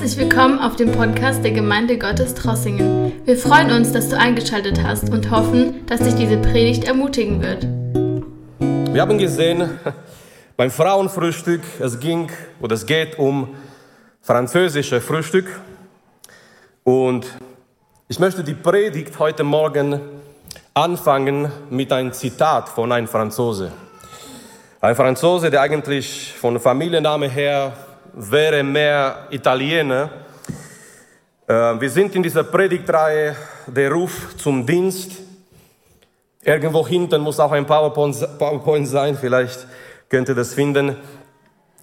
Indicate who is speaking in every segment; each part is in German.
Speaker 1: Herzlich willkommen auf dem Podcast der Gemeinde Gottes Trossingen. Wir freuen uns, dass du eingeschaltet hast und hoffen, dass dich diese Predigt ermutigen wird.
Speaker 2: Wir haben gesehen beim Frauenfrühstück, es ging oder es geht um französische Frühstück. Und ich möchte die Predigt heute Morgen anfangen mit einem Zitat von einem Franzose. Ein Franzose, der eigentlich von Familienname her wäre mehr Italiener. Äh, wir sind in dieser Predigtreihe der Ruf zum Dienst. Irgendwo hinten muss auch ein PowerPoint sein, vielleicht könnt ihr das finden.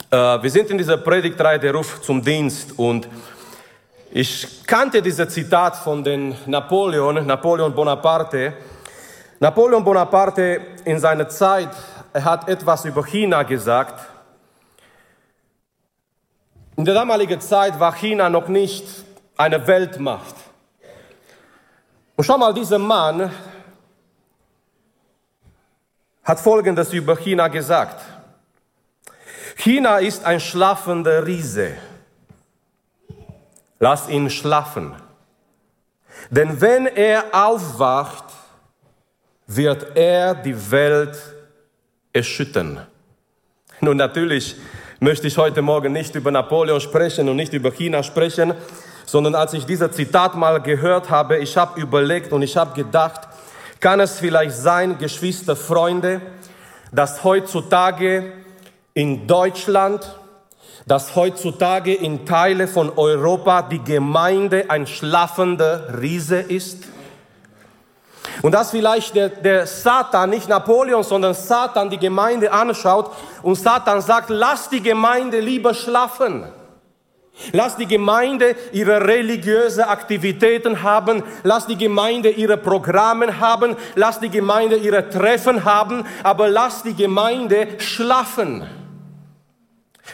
Speaker 2: Äh, wir sind in dieser Predigtreihe der Ruf zum Dienst und ich kannte dieses Zitat von den Napoleon, Napoleon Bonaparte. Napoleon Bonaparte in seiner Zeit, er hat etwas über China gesagt in der damaligen Zeit war China noch nicht eine Weltmacht. Und schau mal, dieser Mann hat Folgendes über China gesagt. China ist ein schlafender Riese. Lass ihn schlafen. Denn wenn er aufwacht, wird er die Welt erschüttern. Nun natürlich möchte ich heute Morgen nicht über Napoleon sprechen und nicht über China sprechen, sondern als ich dieses Zitat mal gehört habe, ich habe überlegt und ich habe gedacht, kann es vielleicht sein, Geschwister, Freunde, dass heutzutage in Deutschland, dass heutzutage in Teile von Europa die Gemeinde ein schlafender Riese ist? Und dass vielleicht der, der Satan, nicht Napoleon, sondern Satan die Gemeinde anschaut und Satan sagt, lass die Gemeinde lieber schlafen. Lass die Gemeinde ihre religiöse Aktivitäten haben. Lass die Gemeinde ihre Programme haben. Lass die Gemeinde ihre Treffen haben. Aber lass die Gemeinde schlafen.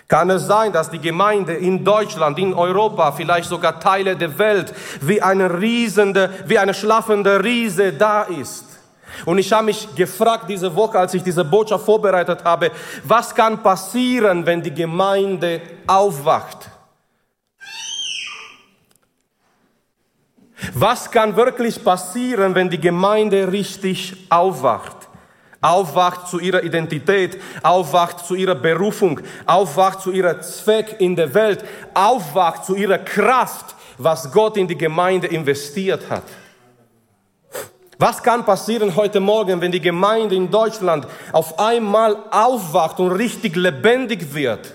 Speaker 2: Kann es sein, dass die Gemeinde in Deutschland, in Europa, vielleicht sogar Teile der Welt wie eine riesende, wie eine schlafende Riese da ist? Und ich habe mich gefragt diese Woche, als ich diese Botschaft vorbereitet habe, was kann passieren, wenn die Gemeinde aufwacht? Was kann wirklich passieren, wenn die Gemeinde richtig aufwacht? Aufwacht zu ihrer Identität, aufwacht zu ihrer Berufung, aufwacht zu ihrer Zweck in der Welt, aufwacht zu ihrer Kraft, was Gott in die Gemeinde investiert hat. Was kann passieren heute Morgen, wenn die Gemeinde in Deutschland auf einmal aufwacht und richtig lebendig wird?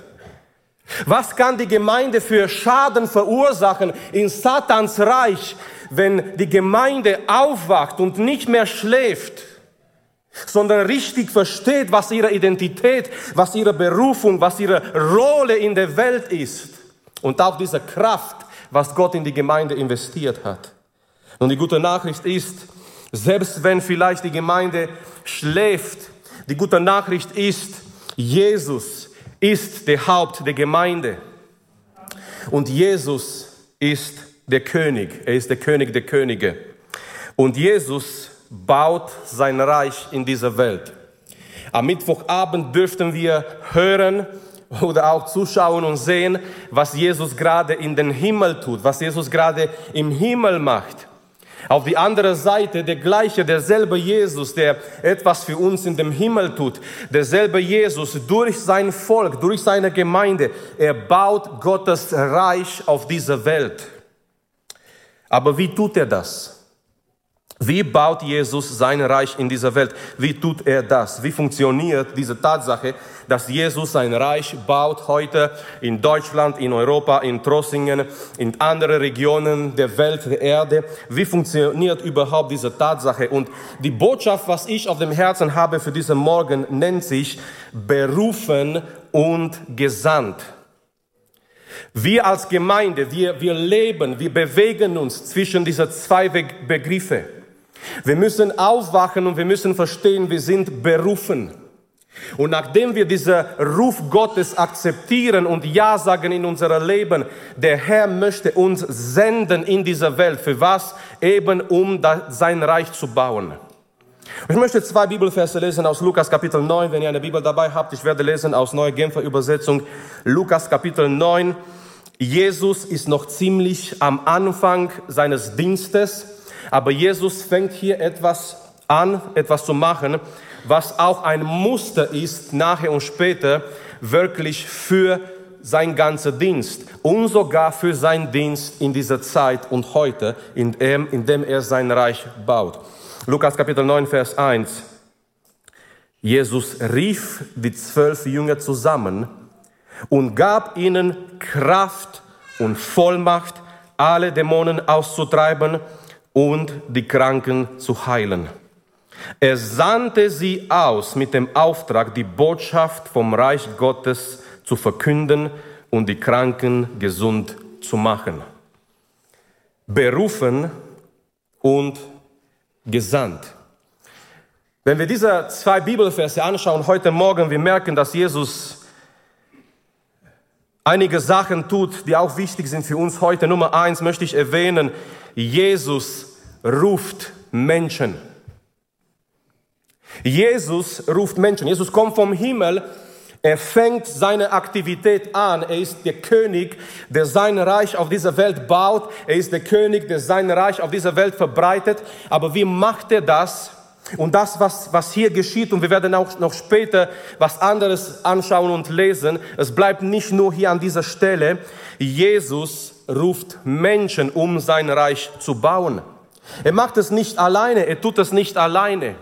Speaker 2: Was kann die Gemeinde für Schaden verursachen in Satans Reich, wenn die Gemeinde aufwacht und nicht mehr schläft? Sondern richtig versteht, was ihre Identität, was ihre Berufung, was ihre Rolle in der Welt ist und auch diese Kraft, was Gott in die Gemeinde investiert hat. Und die gute Nachricht ist, selbst wenn vielleicht die Gemeinde schläft, die gute Nachricht ist, Jesus ist der Haupt der Gemeinde. Und Jesus ist der König. Er ist der König der Könige. Und Jesus baut sein Reich in dieser Welt. Am Mittwochabend dürften wir hören oder auch zuschauen und sehen, was Jesus gerade in den Himmel tut, was Jesus gerade im Himmel macht. Auf die andere Seite der gleiche, derselbe Jesus, der etwas für uns in dem Himmel tut, derselbe Jesus durch sein Volk, durch seine Gemeinde, er baut Gottes Reich auf dieser Welt. Aber wie tut er das? Wie baut Jesus sein Reich in dieser Welt? Wie tut er das? Wie funktioniert diese Tatsache, dass Jesus sein Reich baut heute in Deutschland, in Europa, in Trossingen, in anderen Regionen der Welt, der Erde? Wie funktioniert überhaupt diese Tatsache? Und die Botschaft, was ich auf dem Herzen habe für diesen Morgen, nennt sich berufen und gesandt. Wir als Gemeinde, wir, wir leben, wir bewegen uns zwischen diese zwei Begriffe. Wir müssen aufwachen und wir müssen verstehen, wir sind berufen. Und nachdem wir diesen Ruf Gottes akzeptieren und Ja sagen in unser Leben, der Herr möchte uns senden in dieser Welt. Für was? Eben um sein Reich zu bauen. Ich möchte zwei Bibelverse lesen aus Lukas Kapitel 9, wenn ihr eine Bibel dabei habt. Ich werde lesen aus Neue Genfer Übersetzung. Lukas Kapitel 9. Jesus ist noch ziemlich am Anfang seines Dienstes, aber Jesus fängt hier etwas an, etwas zu machen, was auch ein Muster ist, nachher und später, wirklich für sein ganzer Dienst und sogar für seinen Dienst in dieser Zeit und heute, in dem, er sein Reich baut. Lukas Kapitel 9, Vers 1. Jesus rief die zwölf Jünger zusammen und gab ihnen Kraft und Vollmacht, alle Dämonen auszutreiben und die Kranken zu heilen. Er sandte sie aus mit dem Auftrag, die Botschaft vom Reich Gottes zu verkünden und die Kranken gesund zu machen. Berufen und gesandt. Wenn wir diese zwei Bibelverse anschauen heute Morgen, wir merken, dass Jesus einige Sachen tut, die auch wichtig sind für uns heute. Nummer eins möchte ich erwähnen, Jesus ruft Menschen. Jesus ruft Menschen. Jesus kommt vom Himmel. Er fängt seine Aktivität an. Er ist der König, der sein Reich auf dieser Welt baut. Er ist der König, der sein Reich auf dieser Welt verbreitet. Aber wie macht er das? Und das, was, was hier geschieht, und wir werden auch noch später was anderes anschauen und lesen, es bleibt nicht nur hier an dieser Stelle. Jesus ruft Menschen, um sein Reich zu bauen. Er macht es nicht alleine, er tut es nicht alleine.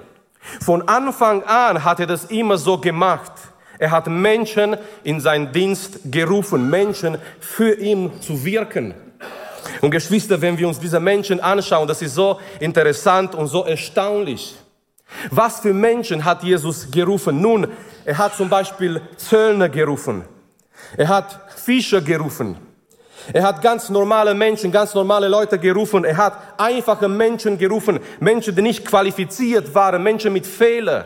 Speaker 2: Von Anfang an hat er das immer so gemacht. Er hat Menschen in seinen Dienst gerufen, Menschen für ihn zu wirken. Und Geschwister, wenn wir uns diese Menschen anschauen, das ist so interessant und so erstaunlich. Was für Menschen hat Jesus gerufen? Nun, er hat zum Beispiel Zöllner gerufen. Er hat Fischer gerufen. Er hat ganz normale Menschen, ganz normale Leute gerufen. Er hat einfache Menschen gerufen. Menschen, die nicht qualifiziert waren. Menschen mit Fehlern.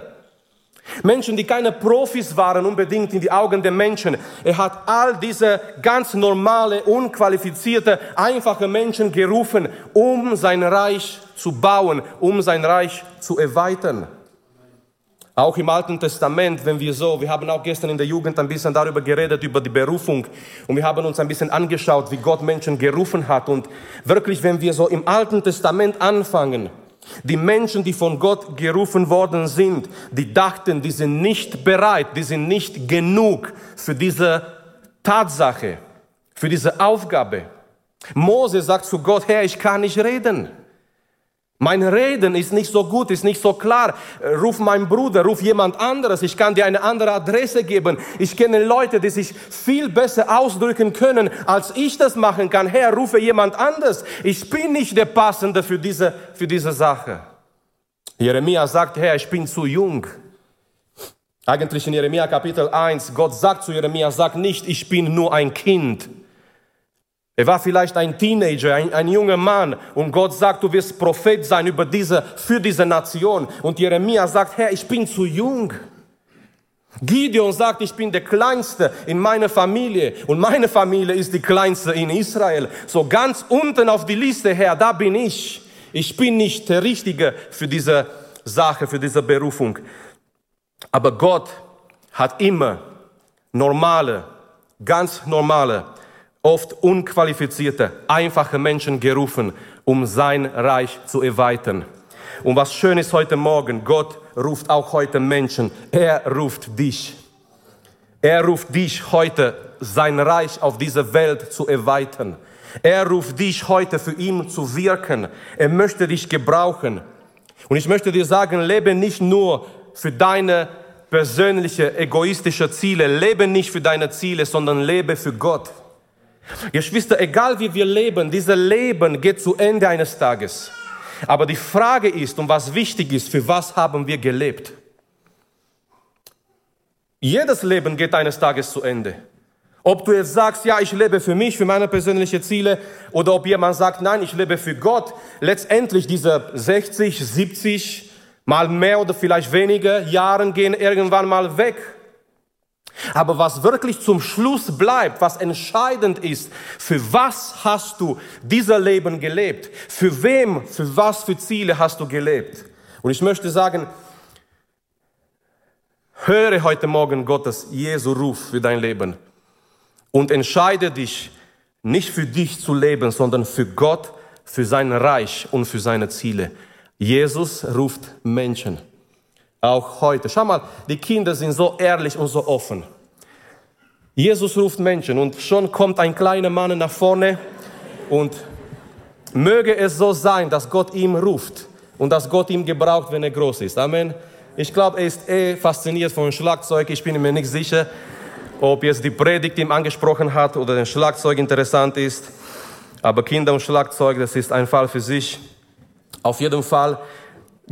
Speaker 2: Menschen, die keine Profis waren unbedingt in die Augen der Menschen. Er hat all diese ganz normale, unqualifizierte, einfache Menschen gerufen, um sein Reich zu bauen, um sein Reich zu erweitern. Auch im Alten Testament, wenn wir so, wir haben auch gestern in der Jugend ein bisschen darüber geredet, über die Berufung. Und wir haben uns ein bisschen angeschaut, wie Gott Menschen gerufen hat. Und wirklich, wenn wir so im Alten Testament anfangen, die Menschen, die von Gott gerufen worden sind, die dachten, die sind nicht bereit, die sind nicht genug für diese Tatsache, für diese Aufgabe. Mose sagt zu Gott, Herr, ich kann nicht reden. Mein Reden ist nicht so gut, ist nicht so klar. Ruf meinen Bruder, ruf jemand anderes. Ich kann dir eine andere Adresse geben. Ich kenne Leute, die sich viel besser ausdrücken können, als ich das machen kann. Herr, rufe jemand anderes. Ich bin nicht der Passende für diese, für diese Sache. Jeremia sagt, Herr, ich bin zu jung. Eigentlich in Jeremia Kapitel 1, Gott sagt zu Jeremia, sag nicht, ich bin nur ein Kind. Er war vielleicht ein Teenager, ein, ein, junger Mann und Gott sagt, du wirst Prophet sein über diese, für diese Nation. Und Jeremia sagt, Herr, ich bin zu jung. Gideon sagt, ich bin der Kleinste in meiner Familie und meine Familie ist die Kleinste in Israel. So ganz unten auf die Liste, Herr, da bin ich. Ich bin nicht der Richtige für diese Sache, für diese Berufung. Aber Gott hat immer normale, ganz normale oft unqualifizierte, einfache Menschen gerufen, um sein Reich zu erweitern. Und was schön ist heute Morgen, Gott ruft auch heute Menschen. Er ruft dich. Er ruft dich heute, sein Reich auf dieser Welt zu erweitern. Er ruft dich heute für ihn zu wirken. Er möchte dich gebrauchen. Und ich möchte dir sagen, lebe nicht nur für deine persönliche, egoistische Ziele. Lebe nicht für deine Ziele, sondern lebe für Gott. Geschwister, egal wie wir leben, dieses Leben geht zu Ende eines Tages. Aber die Frage ist, und was wichtig ist, für was haben wir gelebt? Jedes Leben geht eines Tages zu Ende. Ob du jetzt sagst, ja, ich lebe für mich, für meine persönlichen Ziele, oder ob jemand sagt, nein, ich lebe für Gott, letztendlich diese 60, 70, mal mehr oder vielleicht weniger Jahren gehen irgendwann mal weg. Aber was wirklich zum Schluss bleibt, was entscheidend ist, für was hast du dieser Leben gelebt? Für wem, für was für Ziele hast du gelebt? Und ich möchte sagen, höre heute Morgen Gottes Jesu Ruf für dein Leben und entscheide dich nicht für dich zu leben, sondern für Gott, für sein Reich und für seine Ziele. Jesus ruft Menschen. Auch heute. Schau mal, die Kinder sind so ehrlich und so offen. Jesus ruft Menschen und schon kommt ein kleiner Mann nach vorne und möge es so sein, dass Gott ihm ruft und dass Gott ihn gebraucht, wenn er groß ist. Amen. Ich glaube, er ist eh fasziniert von Schlagzeug. Ich bin mir nicht sicher, ob jetzt die Predigt ihm angesprochen hat oder ein Schlagzeug interessant ist. Aber Kinder und Schlagzeug, das ist ein Fall für sich. Auf jeden Fall,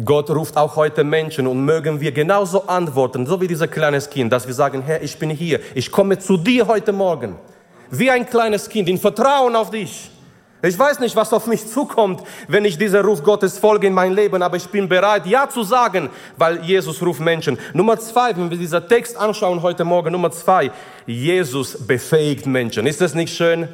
Speaker 2: Gott ruft auch heute Menschen und mögen wir genauso antworten, so wie dieses kleines Kind, dass wir sagen, Herr, ich bin hier, ich komme zu dir heute Morgen. Wie ein kleines Kind, in Vertrauen auf dich. Ich weiß nicht, was auf mich zukommt, wenn ich dieser Ruf Gottes folge in mein Leben, aber ich bin bereit, Ja zu sagen, weil Jesus ruft Menschen. Nummer zwei, wenn wir diesen Text anschauen heute Morgen, Nummer zwei, Jesus befähigt Menschen. Ist das nicht schön?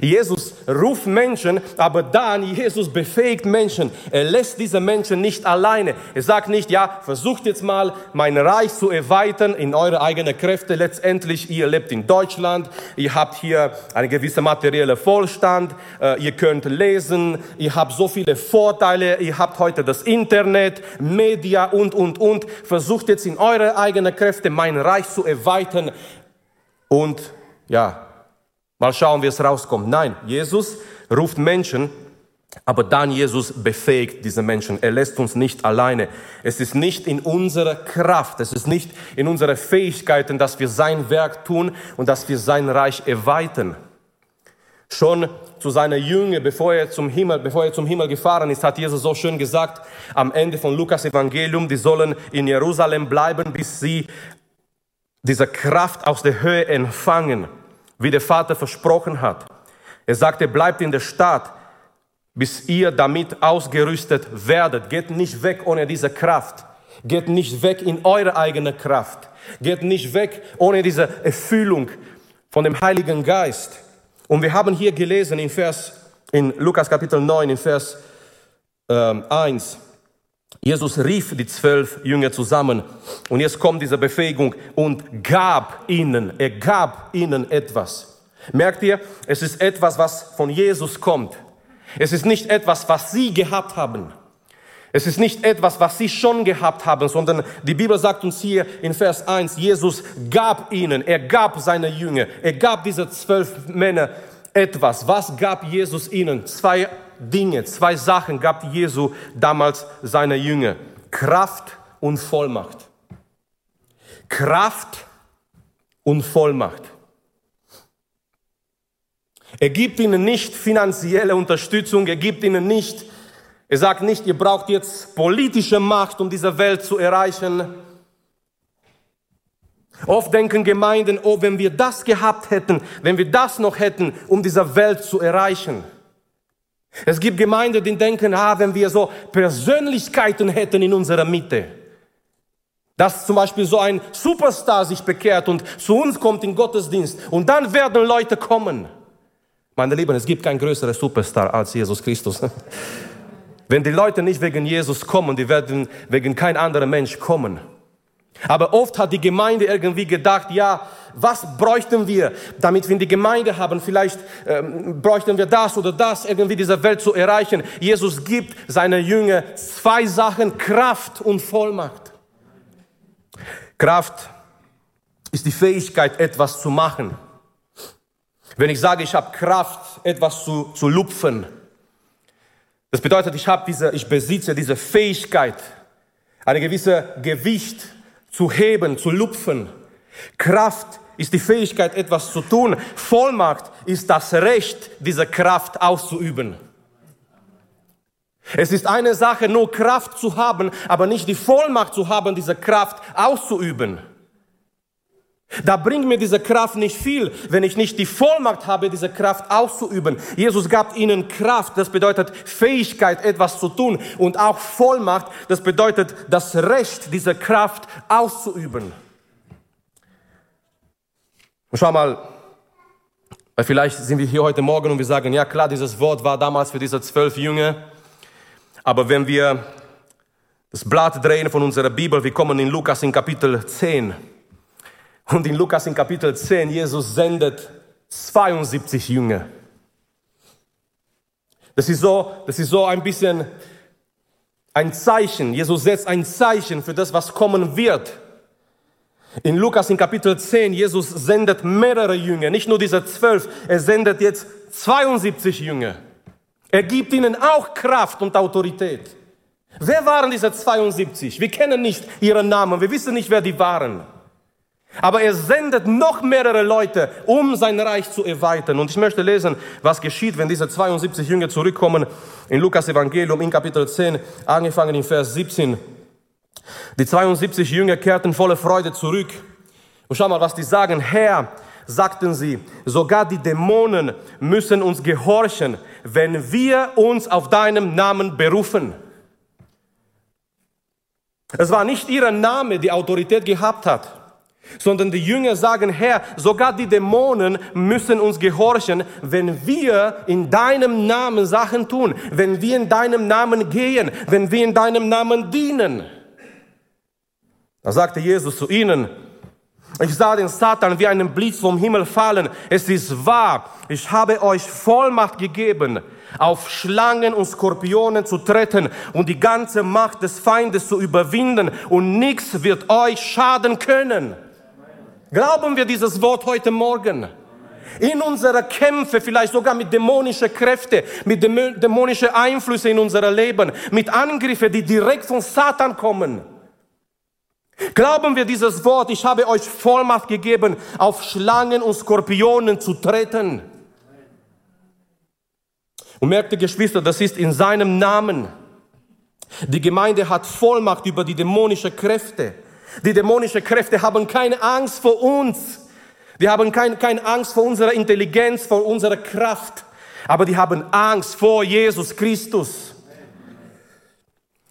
Speaker 2: Jesus ruft Menschen, aber dann Jesus befähigt Menschen. Er lässt diese Menschen nicht alleine. Er sagt nicht, ja, versucht jetzt mal mein Reich zu erweitern in eure eigenen Kräfte. Letztendlich, ihr lebt in Deutschland, ihr habt hier einen gewissen materiellen Wohlstand, äh, ihr könnt lesen, ihr habt so viele Vorteile, ihr habt heute das Internet, Media und, und, und. Versucht jetzt in eure eigenen Kräfte mein Reich zu erweitern und ja, Mal schauen, wie es rauskommt. Nein, Jesus ruft Menschen, aber dann Jesus befähigt diese Menschen. Er lässt uns nicht alleine. Es ist nicht in unserer Kraft, es ist nicht in unseren Fähigkeiten, dass wir sein Werk tun und dass wir sein Reich erweitern. Schon zu seiner Jünger, bevor er zum Himmel, bevor er zum Himmel gefahren ist, hat Jesus so schön gesagt, am Ende von Lukas Evangelium, die sollen in Jerusalem bleiben, bis sie diese Kraft aus der Höhe empfangen wie der Vater versprochen hat. Er sagte, bleibt in der Stadt, bis ihr damit ausgerüstet werdet. Geht nicht weg ohne diese Kraft. Geht nicht weg in eure eigene Kraft. Geht nicht weg ohne diese Erfüllung von dem Heiligen Geist. Und wir haben hier gelesen in Vers, in Lukas Kapitel 9, in Vers ähm, 1, Jesus rief die zwölf Jünger zusammen und jetzt kommt diese Befähigung und gab ihnen, er gab ihnen etwas. Merkt ihr, es ist etwas, was von Jesus kommt. Es ist nicht etwas, was sie gehabt haben. Es ist nicht etwas, was sie schon gehabt haben, sondern die Bibel sagt uns hier in Vers 1, Jesus gab ihnen, er gab seine Jünger, er gab diese zwölf Männer etwas. Was gab Jesus ihnen? Zwei Dinge, zwei Sachen gab Jesu damals seine Jünger. Kraft und Vollmacht. Kraft und Vollmacht. Er gibt ihnen nicht finanzielle Unterstützung, er gibt ihnen nicht, er sagt nicht, ihr braucht jetzt politische Macht, um diese Welt zu erreichen. Oft denken Gemeinden, oh, wenn wir das gehabt hätten, wenn wir das noch hätten, um diese Welt zu erreichen. Es gibt Gemeinden, die denken, ah, wenn wir so Persönlichkeiten hätten in unserer Mitte, dass zum Beispiel so ein Superstar sich bekehrt und zu uns kommt in Gottesdienst und dann werden Leute kommen. Meine Lieben, es gibt keinen größeren Superstar als Jesus Christus. Wenn die Leute nicht wegen Jesus kommen, die werden wegen kein anderer Mensch kommen. Aber oft hat die Gemeinde irgendwie gedacht, ja, was bräuchten wir, damit wir in die Gemeinde haben? Vielleicht ähm, bräuchten wir das oder das, irgendwie diese Welt zu erreichen. Jesus gibt seine Jünger zwei Sachen, Kraft und Vollmacht. Kraft ist die Fähigkeit, etwas zu machen. Wenn ich sage, ich habe Kraft, etwas zu, zu lupfen, das bedeutet, ich habe diese, ich besitze diese Fähigkeit, eine gewisse Gewicht zu heben, zu lupfen. Kraft ist die Fähigkeit, etwas zu tun. Vollmacht ist das Recht, diese Kraft auszuüben. Es ist eine Sache, nur Kraft zu haben, aber nicht die Vollmacht zu haben, diese Kraft auszuüben. Da bringt mir diese Kraft nicht viel, wenn ich nicht die Vollmacht habe, diese Kraft auszuüben. Jesus gab ihnen Kraft, das bedeutet Fähigkeit, etwas zu tun. Und auch Vollmacht, das bedeutet das Recht, diese Kraft auszuüben. Und schau mal, weil vielleicht sind wir hier heute Morgen und wir sagen, ja klar, dieses Wort war damals für diese zwölf Jünger. Aber wenn wir das Blatt drehen von unserer Bibel, wir kommen in Lukas in Kapitel 10. Und in Lukas in Kapitel 10, Jesus sendet 72 Jünger. Das ist so, das ist so ein bisschen ein Zeichen. Jesus setzt ein Zeichen für das, was kommen wird. In Lukas in Kapitel 10, Jesus sendet mehrere Jünger, nicht nur diese zwölf, er sendet jetzt 72 Jünger. Er gibt ihnen auch Kraft und Autorität. Wer waren diese 72? Wir kennen nicht ihre Namen, wir wissen nicht, wer die waren. Aber er sendet noch mehrere Leute, um sein Reich zu erweitern. Und ich möchte lesen, was geschieht, wenn diese 72 Jünger zurückkommen in Lukas Evangelium in Kapitel 10, angefangen in Vers 17. Die 72 Jünger kehrten voller Freude zurück. Und schau mal, was die sagen. Herr, sagten sie, sogar die Dämonen müssen uns gehorchen, wenn wir uns auf deinem Namen berufen. Es war nicht ihr Name, die Autorität gehabt hat, sondern die Jünger sagen, Herr, sogar die Dämonen müssen uns gehorchen, wenn wir in deinem Namen Sachen tun, wenn wir in deinem Namen gehen, wenn wir in deinem Namen dienen. Da sagte Jesus zu ihnen, ich sah den Satan wie einen Blitz vom Himmel fallen. Es ist wahr, ich habe euch Vollmacht gegeben, auf Schlangen und Skorpionen zu treten und die ganze Macht des Feindes zu überwinden und nichts wird euch schaden können. Glauben wir dieses Wort heute Morgen? In unserer Kämpfe, vielleicht sogar mit dämonischen Kräften, mit dämonischen Einflüssen in unser Leben, mit Angriffen, die direkt von Satan kommen. Glauben wir dieses Wort, ich habe euch Vollmacht gegeben, auf Schlangen und Skorpionen zu treten. Und merkte Geschwister, das ist in seinem Namen. Die Gemeinde hat Vollmacht über die dämonischen Kräfte. Die dämonischen Kräfte haben keine Angst vor uns. Die haben keine, keine Angst vor unserer Intelligenz, vor unserer Kraft. Aber die haben Angst vor Jesus Christus.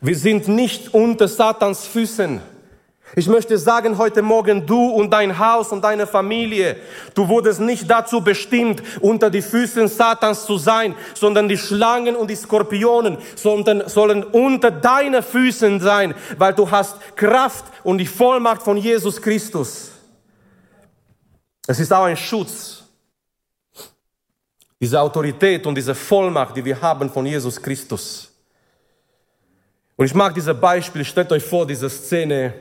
Speaker 2: Wir sind nicht unter Satans Füßen. Ich möchte sagen heute Morgen, du und dein Haus und deine Familie, du wurdest nicht dazu bestimmt, unter die Füßen Satans zu sein, sondern die Schlangen und die Skorpionen sondern sollen unter deine Füßen sein, weil du hast Kraft und die Vollmacht von Jesus Christus. Es ist auch ein Schutz. Diese Autorität und diese Vollmacht, die wir haben von Jesus Christus. Und ich mag dieses Beispiel, stellt euch vor, diese Szene,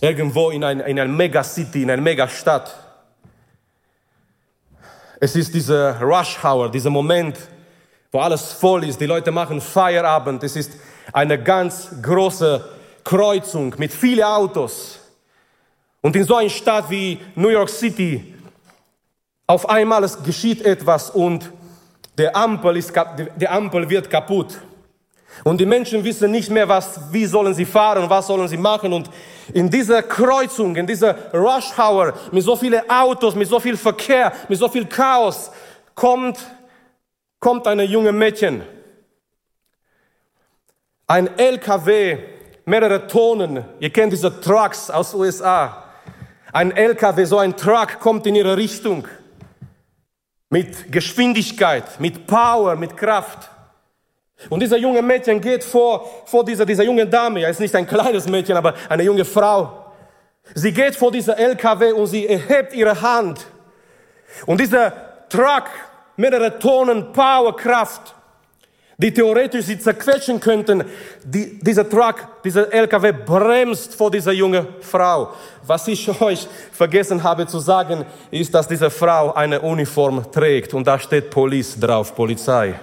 Speaker 2: irgendwo in, ein, in einer Megacity, in einer Megastadt. Es ist dieser Rush Hour, dieser Moment, wo alles voll ist, die Leute machen Feierabend. Es ist eine ganz große Kreuzung mit vielen Autos. Und in so einer Stadt wie New York City, auf einmal es geschieht etwas und der Ampel, ist, der Ampel wird kaputt. Und die Menschen wissen nicht mehr, was, wie sollen sie fahren, was sollen sie machen. Und in dieser Kreuzung, in dieser Rush Hour, mit so vielen Autos, mit so viel Verkehr, mit so viel Chaos, kommt, kommt eine junge Mädchen. Ein LKW, mehrere Tonnen. Ihr kennt diese Trucks aus USA. Ein LKW, so ein Truck kommt in ihre Richtung. Mit Geschwindigkeit, mit Power, mit Kraft. Und dieser junge Mädchen geht vor, vor dieser, dieser jungen Dame, ja, ist nicht ein kleines Mädchen, aber eine junge Frau. Sie geht vor dieser LKW und sie erhebt ihre Hand. Und dieser Truck, mehrere Tonnen Powerkraft, die theoretisch sie zerquetschen könnten, die, dieser Truck, dieser LKW bremst vor dieser jungen Frau. Was ich euch vergessen habe zu sagen, ist, dass diese Frau eine Uniform trägt und da steht Police drauf, Polizei.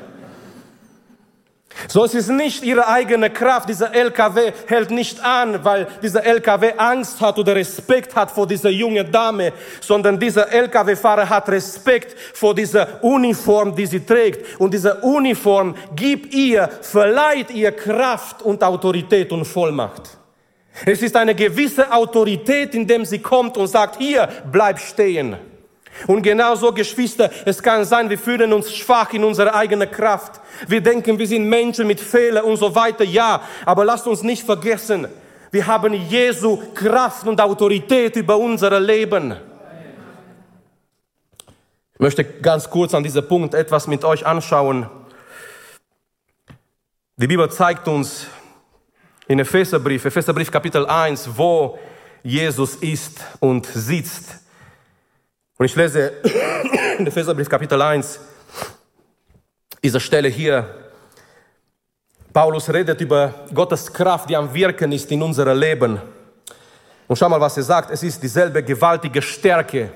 Speaker 2: So es ist nicht ihre eigene Kraft. Dieser LKW hält nicht an, weil dieser LKW Angst hat oder Respekt hat vor dieser jungen Dame, sondern dieser LKW-Fahrer hat Respekt vor dieser Uniform, die sie trägt. Und diese Uniform gibt ihr, verleiht ihr Kraft und Autorität und Vollmacht. Es ist eine gewisse Autorität, indem sie kommt und sagt, hier, bleib stehen. Und genauso, Geschwister, es kann sein, wir fühlen uns schwach in unserer eigenen Kraft. Wir denken, wir sind Menschen mit Fehlern und so weiter. Ja, aber lasst uns nicht vergessen, wir haben Jesu Kraft und Autorität über unser Leben. Ich möchte ganz kurz an diesem Punkt etwas mit euch anschauen. Die Bibel zeigt uns in Epheserbrief, Epheserbrief Kapitel 1, wo Jesus ist und sitzt Und ich lese in Epheserbrief Kapitel 1, diese Stelle hier. Paulus redet über Gottes Kraft, die am Wirken ist in unserem Leben. Und schau mal, was er sagt. Es ist dieselbe gewaltige Stärke,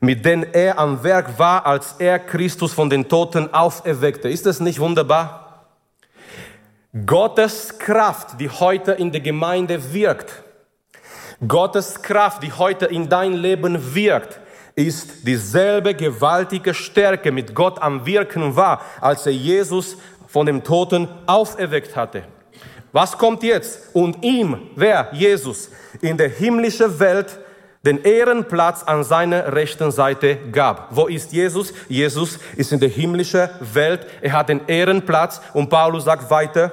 Speaker 2: mit der er am Werk war, als er Christus von den Toten auferweckte. Ist das nicht wunderbar? Gottes Kraft, die heute in der Gemeinde wirkt, Gottes Kraft, die heute in dein Leben wirkt, ist dieselbe gewaltige Stärke mit Gott am Wirken war, als er Jesus von dem Toten auferweckt hatte. Was kommt jetzt? Und ihm, wer? Jesus, in der himmlischen Welt den Ehrenplatz an seiner rechten Seite gab. Wo ist Jesus? Jesus ist in der himmlischen Welt. Er hat den Ehrenplatz und Paulus sagt weiter,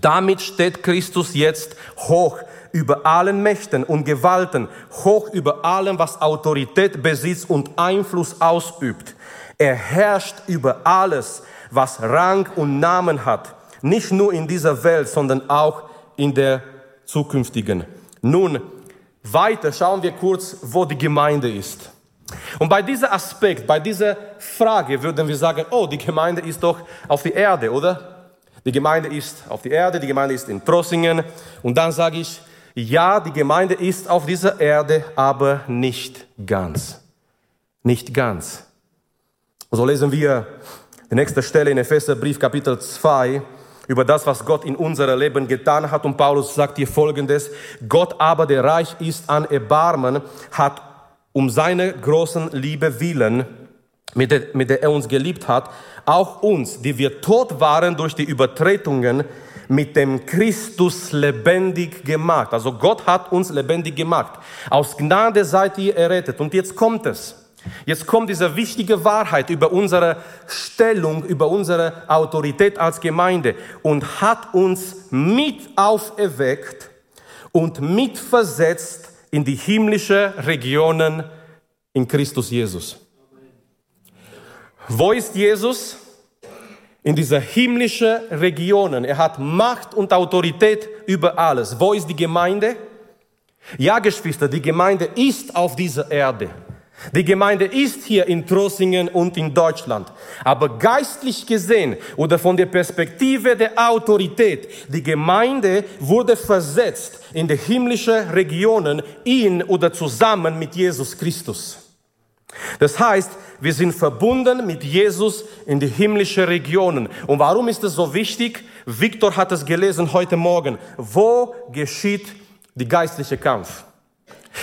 Speaker 2: damit steht Christus jetzt hoch über allen Mächten und Gewalten, hoch über allem, was Autorität besitzt und Einfluss ausübt. Er herrscht über alles, was Rang und Namen hat, nicht nur in dieser Welt, sondern auch in der zukünftigen. Nun, weiter schauen wir kurz, wo die Gemeinde ist. Und bei diesem Aspekt, bei dieser Frage würden wir sagen, oh, die Gemeinde ist doch auf die Erde, oder? Die Gemeinde ist auf die Erde, die Gemeinde ist in Trossingen. Und dann sage ich, ja, die Gemeinde ist auf dieser Erde, aber nicht ganz. Nicht ganz. So lesen wir die nächste Stelle in Epheserbrief Kapitel 2 über das, was Gott in unserem Leben getan hat. Und Paulus sagt hier Folgendes. Gott aber, der reich ist an Erbarmen, hat um seine großen Liebe willen, mit der, mit der er uns geliebt hat, auch uns, die wir tot waren durch die Übertretungen, mit dem Christus lebendig gemacht. Also Gott hat uns lebendig gemacht. Aus Gnade seid ihr errettet. Und jetzt kommt es. Jetzt kommt diese wichtige Wahrheit über unsere Stellung, über unsere Autorität als Gemeinde und hat uns mit auferweckt und mitversetzt in die himmlische Regionen in Christus Jesus. Wo ist Jesus? In dieser himmlischen Regionen. Er hat Macht und Autorität über alles. Wo ist die Gemeinde? Ja, Geschwister, die Gemeinde ist auf dieser Erde. Die Gemeinde ist hier in Trossingen und in Deutschland. Aber geistlich gesehen oder von der Perspektive der Autorität, die Gemeinde wurde versetzt in die himmlischen Regionen in oder zusammen mit Jesus Christus. Das heißt, wir sind verbunden mit Jesus in die himmlische Regionen. Und warum ist es so wichtig? Viktor hat es gelesen heute Morgen. Wo geschieht die geistliche Kampf?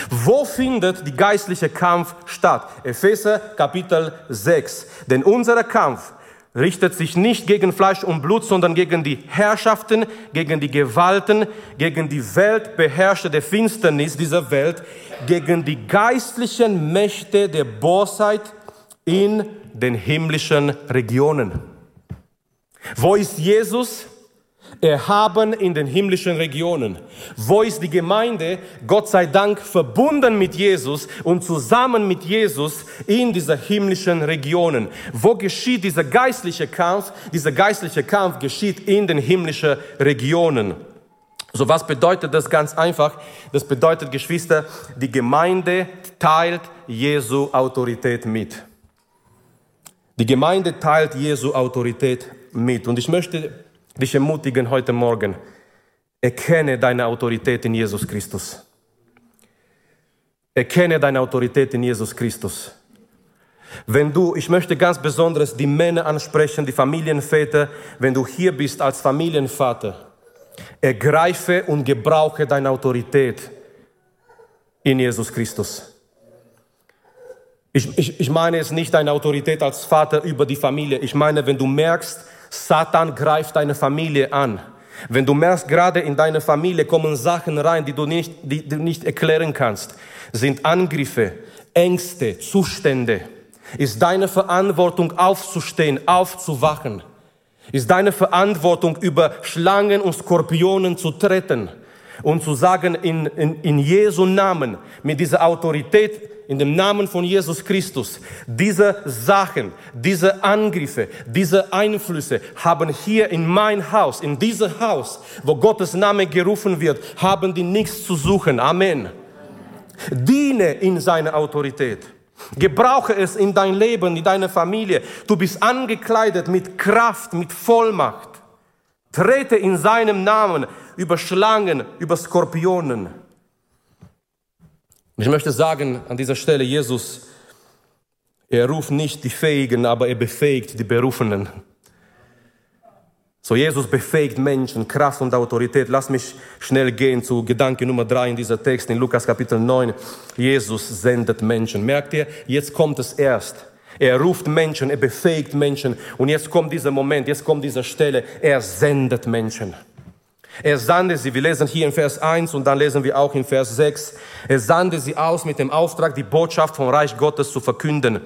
Speaker 2: Wo findet die geistliche Kampf statt? Epheser Kapitel 6. Denn unser Kampf richtet sich nicht gegen Fleisch und Blut, sondern gegen die Herrschaften, gegen die Gewalten, gegen die Weltbeherrscher der Finsternis dieser Welt, gegen die geistlichen Mächte der Bosheit in den himmlischen Regionen. Wo ist Jesus? Erhaben in den himmlischen Regionen. Wo ist die Gemeinde? Gott sei Dank verbunden mit Jesus und zusammen mit Jesus in dieser himmlischen Regionen. Wo geschieht dieser geistliche Kampf? Dieser geistliche Kampf geschieht in den himmlischen Regionen. So was bedeutet das ganz einfach? Das bedeutet, Geschwister, die Gemeinde teilt Jesu Autorität mit. Die Gemeinde teilt Jesu Autorität mit. Und ich möchte dich ermutigen heute Morgen, erkenne deine Autorität in Jesus Christus. Erkenne deine Autorität in Jesus Christus. Wenn du, ich möchte ganz besonders die Männer ansprechen, die Familienväter, wenn du hier bist als Familienvater, ergreife und gebrauche deine Autorität in Jesus Christus. Ich, ich, ich meine jetzt nicht deine Autorität als Vater über die Familie. Ich meine, wenn du merkst, Satan greift deine Familie an. Wenn du merkst, gerade in deine Familie kommen Sachen rein, die du nicht, die du nicht erklären kannst, sind Angriffe, Ängste, Zustände, ist deine Verantwortung aufzustehen, aufzuwachen. Ist deine Verantwortung über Schlangen und Skorpionen zu treten und zu sagen, in, in, in Jesu Namen, mit dieser Autorität, in dem Namen von Jesus Christus, diese Sachen, diese Angriffe, diese Einflüsse haben hier in mein Haus, in diesem Haus, wo Gottes Name gerufen wird, haben die nichts zu suchen. Amen. Diene in seiner Autorität. Gebrauche es in dein Leben, in deine Familie. Du bist angekleidet mit Kraft, mit Vollmacht. Trete in seinem Namen über Schlangen, über Skorpionen. Ich möchte sagen an dieser Stelle, Jesus, er ruft nicht die Fähigen, aber er befähigt die Berufenen. So, Jesus befähigt Menschen, Kraft und Autorität. Lass mich schnell gehen zu Gedanke Nummer drei in dieser Text in Lukas Kapitel 9. Jesus sendet Menschen. Merkt ihr? Jetzt kommt es erst. Er ruft Menschen, er befähigt Menschen. Und jetzt kommt dieser Moment, jetzt kommt diese Stelle. Er sendet Menschen. Er sandte sie, wir lesen hier in Vers 1 und dann lesen wir auch in Vers 6. Er sandte sie aus mit dem Auftrag, die Botschaft vom Reich Gottes zu verkünden.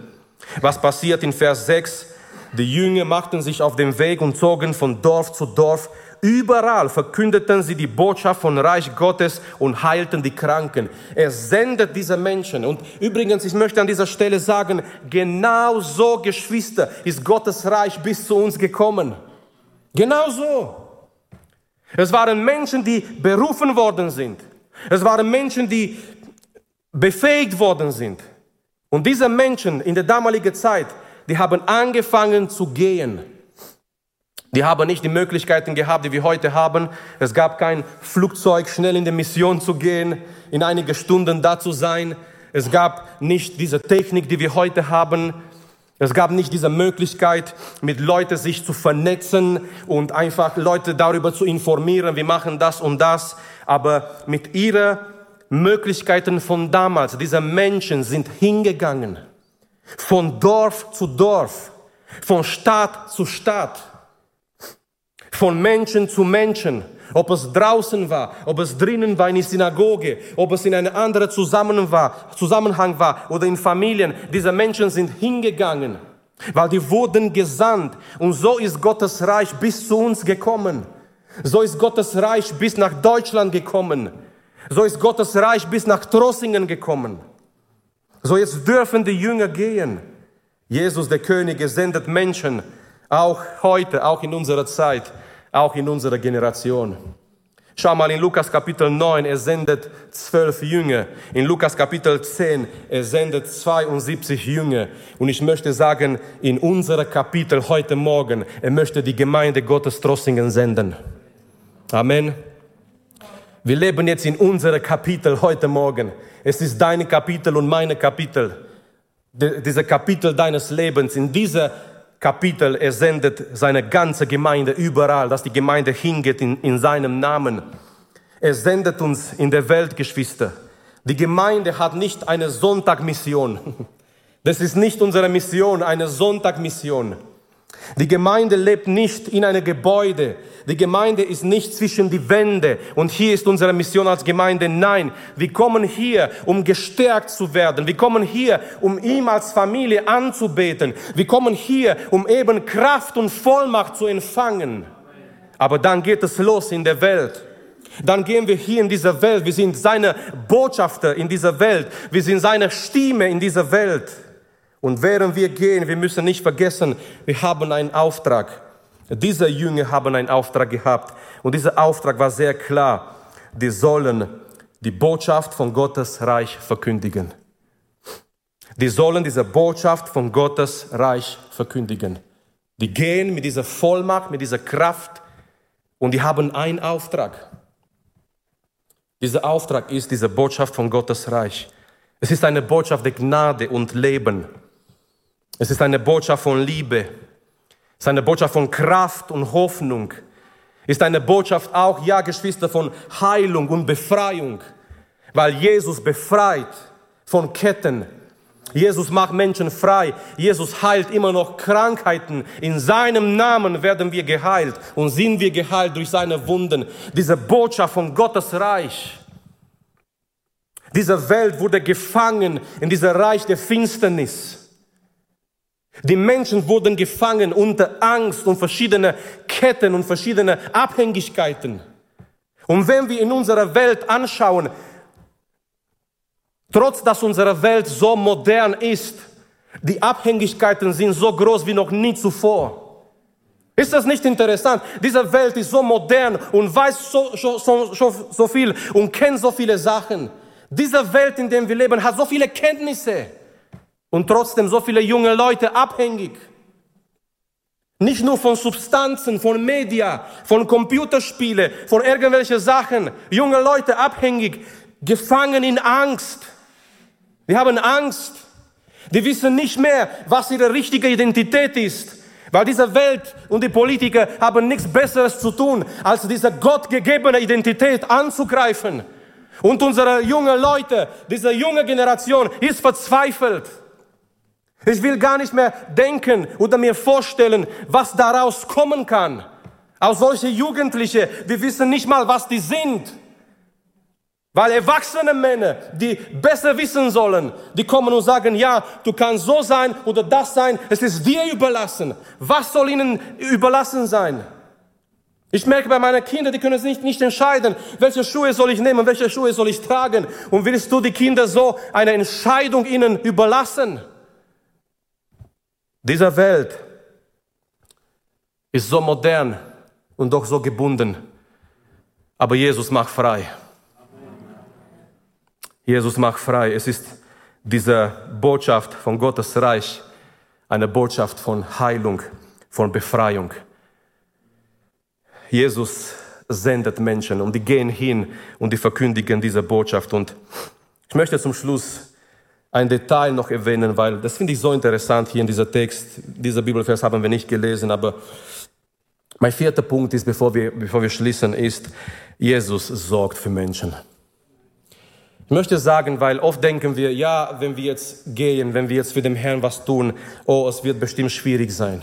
Speaker 2: Was passiert in Vers 6? Die Jünger machten sich auf den Weg und zogen von Dorf zu Dorf. Überall verkündeten sie die Botschaft von Reich Gottes und heilten die Kranken. Er sendet diese Menschen. Und übrigens, ich möchte an dieser Stelle sagen, genau so, Geschwister, ist Gottes Reich bis zu uns gekommen. Genau so. Es waren Menschen, die berufen worden sind. Es waren Menschen, die befähigt worden sind. Und diese Menschen in der damaligen Zeit, die haben angefangen zu gehen. Die haben nicht die Möglichkeiten gehabt, die wir heute haben. Es gab kein Flugzeug, schnell in die Mission zu gehen, in einige Stunden da zu sein. Es gab nicht diese Technik, die wir heute haben. Es gab nicht diese Möglichkeit, mit Leuten sich zu vernetzen und einfach Leute darüber zu informieren, wir machen das und das. Aber mit ihren Möglichkeiten von damals, diese Menschen sind hingegangen von Dorf zu Dorf, von Stadt zu Stadt, von Menschen zu Menschen, ob es draußen war, ob es drinnen war in der Synagoge, ob es in einem anderen Zusammenhang war, Zusammenhang war oder in Familien. Diese Menschen sind hingegangen, weil die wurden gesandt. Und so ist Gottes Reich bis zu uns gekommen. So ist Gottes Reich bis nach Deutschland gekommen. So ist Gottes Reich bis nach Trossingen gekommen. So jetzt dürfen die Jünger gehen. Jesus, der König, sendet Menschen, auch heute, auch in unserer Zeit, auch in unserer Generation. Schau mal in Lukas Kapitel 9, er sendet zwölf Jünger. In Lukas Kapitel 10, er sendet 72 Jünger. Und ich möchte sagen, in unserer Kapitel heute Morgen, er möchte die Gemeinde Gottes Trossingen senden. Amen. Wir leben jetzt in unserer Kapitel heute Morgen. Es ist dein Kapitel und meine Kapitel. Diese Kapitel deines Lebens. In dieser Kapitel, er sendet seine ganze Gemeinde überall, dass die Gemeinde hingeht in, in seinem Namen. Er sendet uns in der Welt, Geschwister. Die Gemeinde hat nicht eine Sonntagmission. Das ist nicht unsere Mission, eine Sonntagmission. Die Gemeinde lebt nicht in einem Gebäude. Die Gemeinde ist nicht zwischen die Wände und hier ist unsere Mission als Gemeinde. Nein, wir kommen hier, um gestärkt zu werden. Wir kommen hier, um ihm als Familie anzubeten. Wir kommen hier, um eben Kraft und Vollmacht zu empfangen. Aber dann geht es los in der Welt. Dann gehen wir hier in dieser Welt. Wir sind seine Botschafter in dieser Welt. Wir sind seine Stimme in dieser Welt. Und während wir gehen, wir müssen nicht vergessen, wir haben einen Auftrag. Diese Jünger haben einen Auftrag gehabt und dieser Auftrag war sehr klar. Die sollen die Botschaft von Gottes Reich verkündigen. Die sollen diese Botschaft von Gottes Reich verkündigen. Die gehen mit dieser Vollmacht, mit dieser Kraft und die haben einen Auftrag. Dieser Auftrag ist diese Botschaft von Gottes Reich. Es ist eine Botschaft der Gnade und Leben. Es ist eine Botschaft von Liebe. Es ist eine Botschaft von Kraft und Hoffnung. Es ist eine Botschaft auch, ja, Geschwister, von Heilung und Befreiung. Weil Jesus befreit von Ketten. Jesus macht Menschen frei. Jesus heilt immer noch Krankheiten. In seinem Namen werden wir geheilt und sind wir geheilt durch seine Wunden. Diese Botschaft von Gottes Reich. Diese Welt wurde gefangen in dieser Reich der Finsternis. Die Menschen wurden gefangen unter Angst und verschiedene Ketten und verschiedene Abhängigkeiten. Und wenn wir in unserer Welt anschauen, trotz dass unsere Welt so modern ist, die Abhängigkeiten sind so groß wie noch nie zuvor. Ist das nicht interessant? Diese Welt ist so modern und weiß so, so, so, so viel und kennt so viele Sachen. Diese Welt, in der wir leben, hat so viele Kenntnisse. Und trotzdem so viele junge Leute abhängig. Nicht nur von Substanzen, von Media, von Computerspiele, von irgendwelchen Sachen. Junge Leute abhängig, gefangen in Angst. Die haben Angst. Die wissen nicht mehr, was ihre richtige Identität ist. Weil diese Welt und die Politiker haben nichts Besseres zu tun, als diese gottgegebene Identität anzugreifen. Und unsere junge Leute, diese junge Generation ist verzweifelt. Ich will gar nicht mehr denken oder mir vorstellen, was daraus kommen kann. Auch solche Jugendliche, die wissen nicht mal, was die sind. Weil erwachsene Männer, die besser wissen sollen, die kommen und sagen, ja, du kannst so sein oder das sein, es ist dir überlassen. Was soll ihnen überlassen sein? Ich merke bei meinen Kindern, die können sich nicht, nicht entscheiden, welche Schuhe soll ich nehmen, welche Schuhe soll ich tragen. Und willst du die Kinder so eine Entscheidung ihnen überlassen? Diese Welt ist so modern und doch so gebunden. Aber Jesus macht frei. Jesus macht frei. Es ist diese Botschaft von Gottes Reich, eine Botschaft von Heilung, von Befreiung. Jesus sendet Menschen und die gehen hin und die verkündigen diese Botschaft. Und ich möchte zum Schluss ein Detail noch erwähnen, weil das finde ich so interessant hier in dieser Text. Dieser Bibelvers haben wir nicht gelesen, aber mein vierter Punkt ist, bevor wir, bevor wir schließen, ist, Jesus sorgt für Menschen. Ich möchte sagen, weil oft denken wir, ja, wenn wir jetzt gehen, wenn wir jetzt für den Herrn was tun, oh, es wird bestimmt schwierig sein.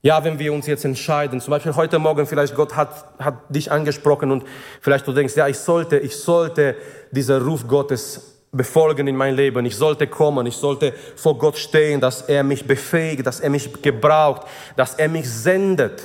Speaker 2: Ja, wenn wir uns jetzt entscheiden, zum Beispiel heute Morgen, vielleicht Gott hat, hat dich angesprochen und vielleicht du denkst, ja, ich sollte, ich sollte dieser Ruf Gottes befolgen in mein Leben. Ich sollte kommen, ich sollte vor Gott stehen, dass er mich befähigt, dass er mich gebraucht, dass er mich sendet.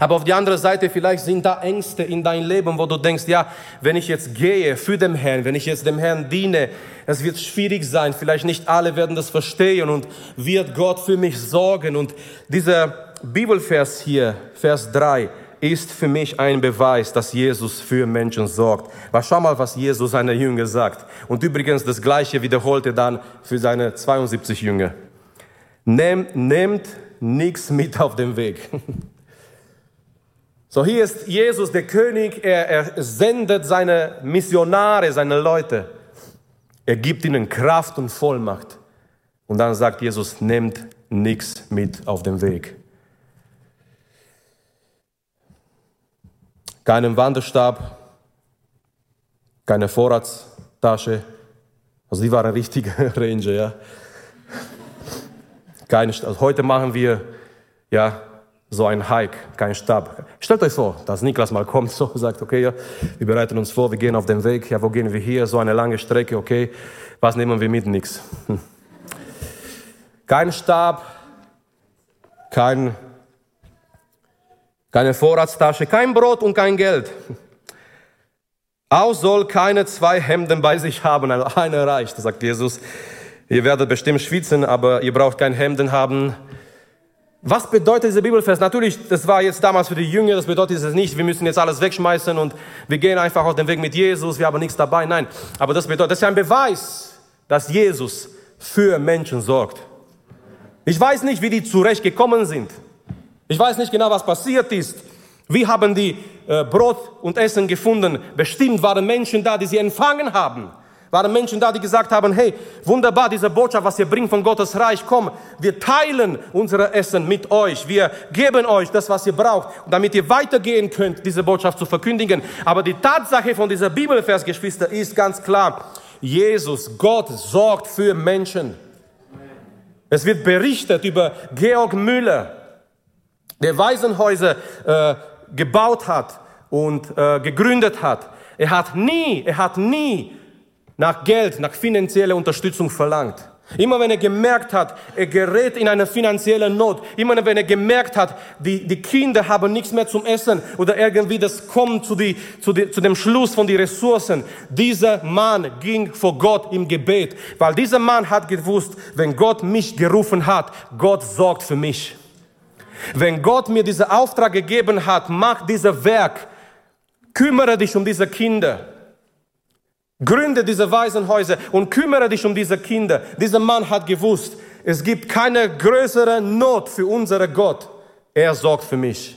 Speaker 2: Aber auf die andere Seite, vielleicht sind da Ängste in dein Leben, wo du denkst, ja, wenn ich jetzt gehe für den Herrn, wenn ich jetzt dem Herrn diene, es wird schwierig sein, vielleicht nicht alle werden das verstehen und wird Gott für mich sorgen. Und dieser Bibelvers hier, Vers 3, ist für mich ein Beweis, dass Jesus für Menschen sorgt. Weil schau mal, was Jesus seiner Jünger sagt. Und übrigens das Gleiche wiederholt er dann für seine 72 Jünger. Nehmt, nehmt nichts mit auf den Weg. So, hier ist Jesus, der König, er, er sendet seine Missionare, seine Leute. Er gibt ihnen Kraft und Vollmacht. Und dann sagt Jesus, nehmt nichts mit auf den Weg. Keinen Wanderstab, keine Vorratstasche. Also die waren richtige Ranger, ja. Keine, also heute machen wir ja so ein Hike, kein Stab. Stellt euch vor, dass Niklas mal kommt, so sagt, okay, ja, wir bereiten uns vor, wir gehen auf den Weg, ja, wo gehen wir hier, so eine lange Strecke, okay, was nehmen wir mit? Nix. Hm. Kein Stab, kein, keine Vorratstasche, kein Brot und kein Geld. Auch soll keine zwei Hemden bei sich haben, eine reicht, sagt Jesus. Ihr werdet bestimmt schwitzen, aber ihr braucht kein Hemden haben, was bedeutet dieser Bibelvers? Natürlich, das war jetzt damals für die Jünger, das bedeutet es nicht, wir müssen jetzt alles wegschmeißen und wir gehen einfach auf den Weg mit Jesus, wir haben nichts dabei. Nein, aber das bedeutet, das ist ein Beweis, dass Jesus für Menschen sorgt. Ich weiß nicht, wie die zurechtgekommen sind. Ich weiß nicht genau, was passiert ist. Wie haben die äh, Brot und Essen gefunden? Bestimmt waren Menschen da, die sie empfangen haben. Waren Menschen da, die gesagt haben, hey, wunderbar, diese Botschaft, was ihr bringt von Gottes Reich, komm, wir teilen unser Essen mit euch. Wir geben euch das, was ihr braucht, damit ihr weitergehen könnt, diese Botschaft zu verkündigen. Aber die Tatsache von dieser Bibelvers, Geschwister, ist ganz klar. Jesus, Gott sorgt für Menschen. Es wird berichtet über Georg Müller, der Waisenhäuser äh, gebaut hat und äh, gegründet hat. Er hat nie, er hat nie nach Geld, nach finanzieller Unterstützung verlangt. Immer wenn er gemerkt hat, er gerät in eine finanzielle Not, immer wenn er gemerkt hat, die, die Kinder haben nichts mehr zum Essen oder irgendwie das kommt zu, die, zu, die, zu dem Schluss von den Ressourcen, dieser Mann ging vor Gott im Gebet, weil dieser Mann hat gewusst, wenn Gott mich gerufen hat, Gott sorgt für mich. Wenn Gott mir diesen Auftrag gegeben hat, mach dieses Werk, kümmere dich um diese Kinder, Gründe diese Waisenhäuser und kümmere dich um diese Kinder. Dieser Mann hat gewusst, es gibt keine größere Not für unseren Gott. Er sorgt für mich.